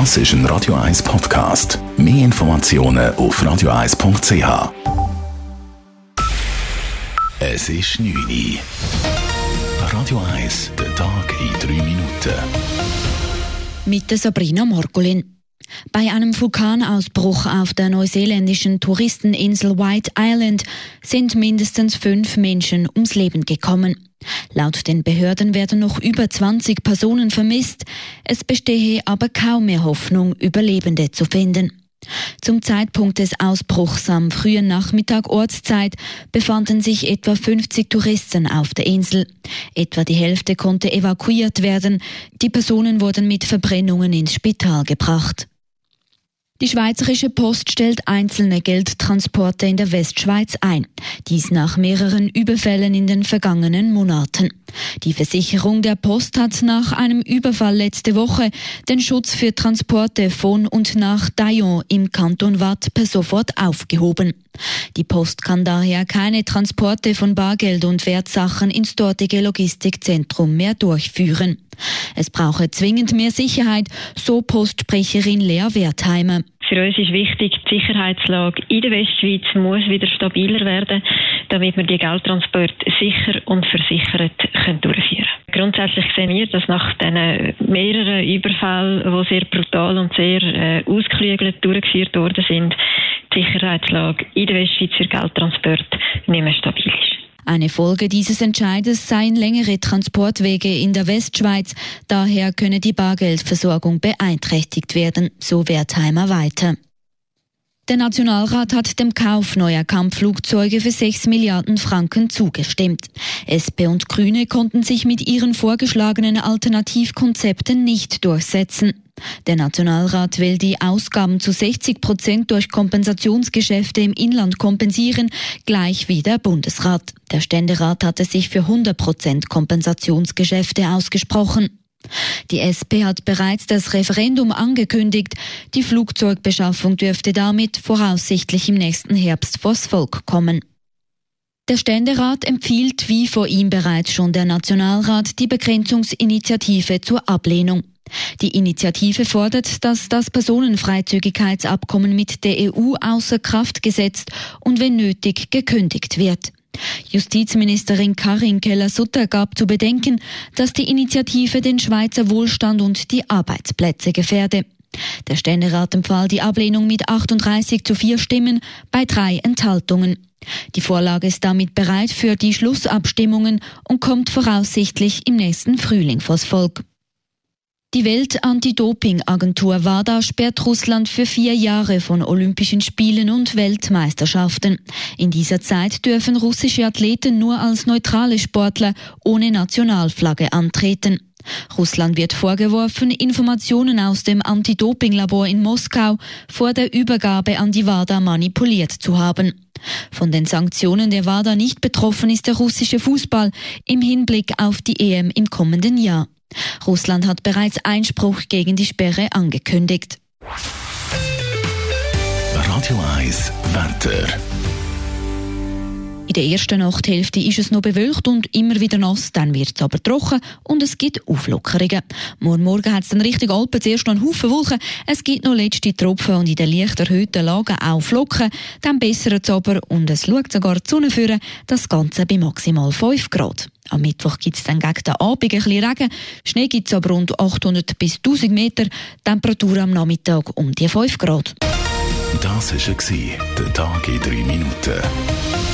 Das ist ein Radio 1 Podcast. Mehr Informationen auf radio1.ch. Es ist 9 Uhr. Radio 1, der Tag in 3 Minuten. Mit Sabrina Morgolin. Bei einem Vulkanausbruch auf der neuseeländischen Touristeninsel White Island sind mindestens fünf Menschen ums Leben gekommen. Laut den Behörden werden noch über 20 Personen vermisst. Es bestehe aber kaum mehr Hoffnung, Überlebende zu finden. Zum Zeitpunkt des Ausbruchs am frühen Nachmittag Ortszeit befanden sich etwa 50 Touristen auf der Insel. Etwa die Hälfte konnte evakuiert werden. Die Personen wurden mit Verbrennungen ins Spital gebracht. Die Schweizerische Post stellt einzelne Geldtransporte in der Westschweiz ein. Dies nach mehreren Überfällen in den vergangenen Monaten. Die Versicherung der Post hat nach einem Überfall letzte Woche den Schutz für Transporte von und nach Dayon im Kanton Watt per sofort aufgehoben. Die Post kann daher keine Transporte von Bargeld und Wertsachen ins dortige Logistikzentrum mehr durchführen. Es brauche zwingend mehr Sicherheit, so Postsprecherin Lea Wertheimer. Für uns ist wichtig, die Sicherheitslage in der Westschweiz muss wieder stabiler werden, damit wir die Geldtransporte sicher und versichert können durchführen können. Grundsätzlich sehen wir, dass nach diesen mehreren Überfällen, die sehr brutal und sehr äh, ausgeklügelt durchgeführt worden sind, Sicherheitslage in der Westschweiz für Geldtransport nicht mehr stabil ist. Eine Folge dieses Entscheides seien längere Transportwege in der Westschweiz. Daher könne die Bargeldversorgung beeinträchtigt werden, so Wertheimer weiter. Der Nationalrat hat dem Kauf neuer Kampfflugzeuge für 6 Milliarden Franken zugestimmt. SP und Grüne konnten sich mit ihren vorgeschlagenen Alternativkonzepten nicht durchsetzen. Der Nationalrat will die Ausgaben zu 60 Prozent durch Kompensationsgeschäfte im Inland kompensieren, gleich wie der Bundesrat. Der Ständerat hatte sich für 100 Prozent Kompensationsgeschäfte ausgesprochen. Die SP hat bereits das Referendum angekündigt. Die Flugzeugbeschaffung dürfte damit voraussichtlich im nächsten Herbst vors Volk kommen. Der Ständerat empfiehlt, wie vor ihm bereits schon der Nationalrat, die Begrenzungsinitiative zur Ablehnung. Die Initiative fordert, dass das Personenfreizügigkeitsabkommen mit der EU außer Kraft gesetzt und wenn nötig gekündigt wird. Justizministerin Karin Keller-Sutter gab zu bedenken, dass die Initiative den Schweizer Wohlstand und die Arbeitsplätze gefährde. Der Ständerat empfahl die Ablehnung mit 38 zu 4 Stimmen bei drei Enthaltungen. Die Vorlage ist damit bereit für die Schlussabstimmungen und kommt voraussichtlich im nächsten Frühling vors Volk. Die Welt-Anti-Doping-Agentur WADA sperrt Russland für vier Jahre von Olympischen Spielen und Weltmeisterschaften. In dieser Zeit dürfen russische Athleten nur als neutrale Sportler ohne Nationalflagge antreten. Russland wird vorgeworfen, Informationen aus dem Anti-Doping-Labor in Moskau vor der Übergabe an die WADA manipuliert zu haben. Von den Sanktionen der WADA nicht betroffen ist der russische Fußball im Hinblick auf die EM im kommenden Jahr. Russland hat bereits Einspruch gegen die Sperre angekündigt. Radio 1 Wetter. In der ersten Nachthälfte ist es noch bewölkt und immer wieder nass, dann wird es aber trocken und es gibt Auflockerungen. Morgen Morgen hat es dann richtig Alpen zuerst noch einen Haufen Wolken, es gibt noch letzte Tropfen und in den leicht erhöhten Lagen auch Flocken, dann bessert es aber und es schaut sogar die Sonne führen, das Ganze bei maximal 5 Grad. Am Mittwoch gibt es dann gegen den Abend ein bisschen Regen. Schnee gibt es aber rund 800 bis 1000 Meter. Temperatur am Nachmittag um die 5 Grad. Das war der Tag in 3 Minuten.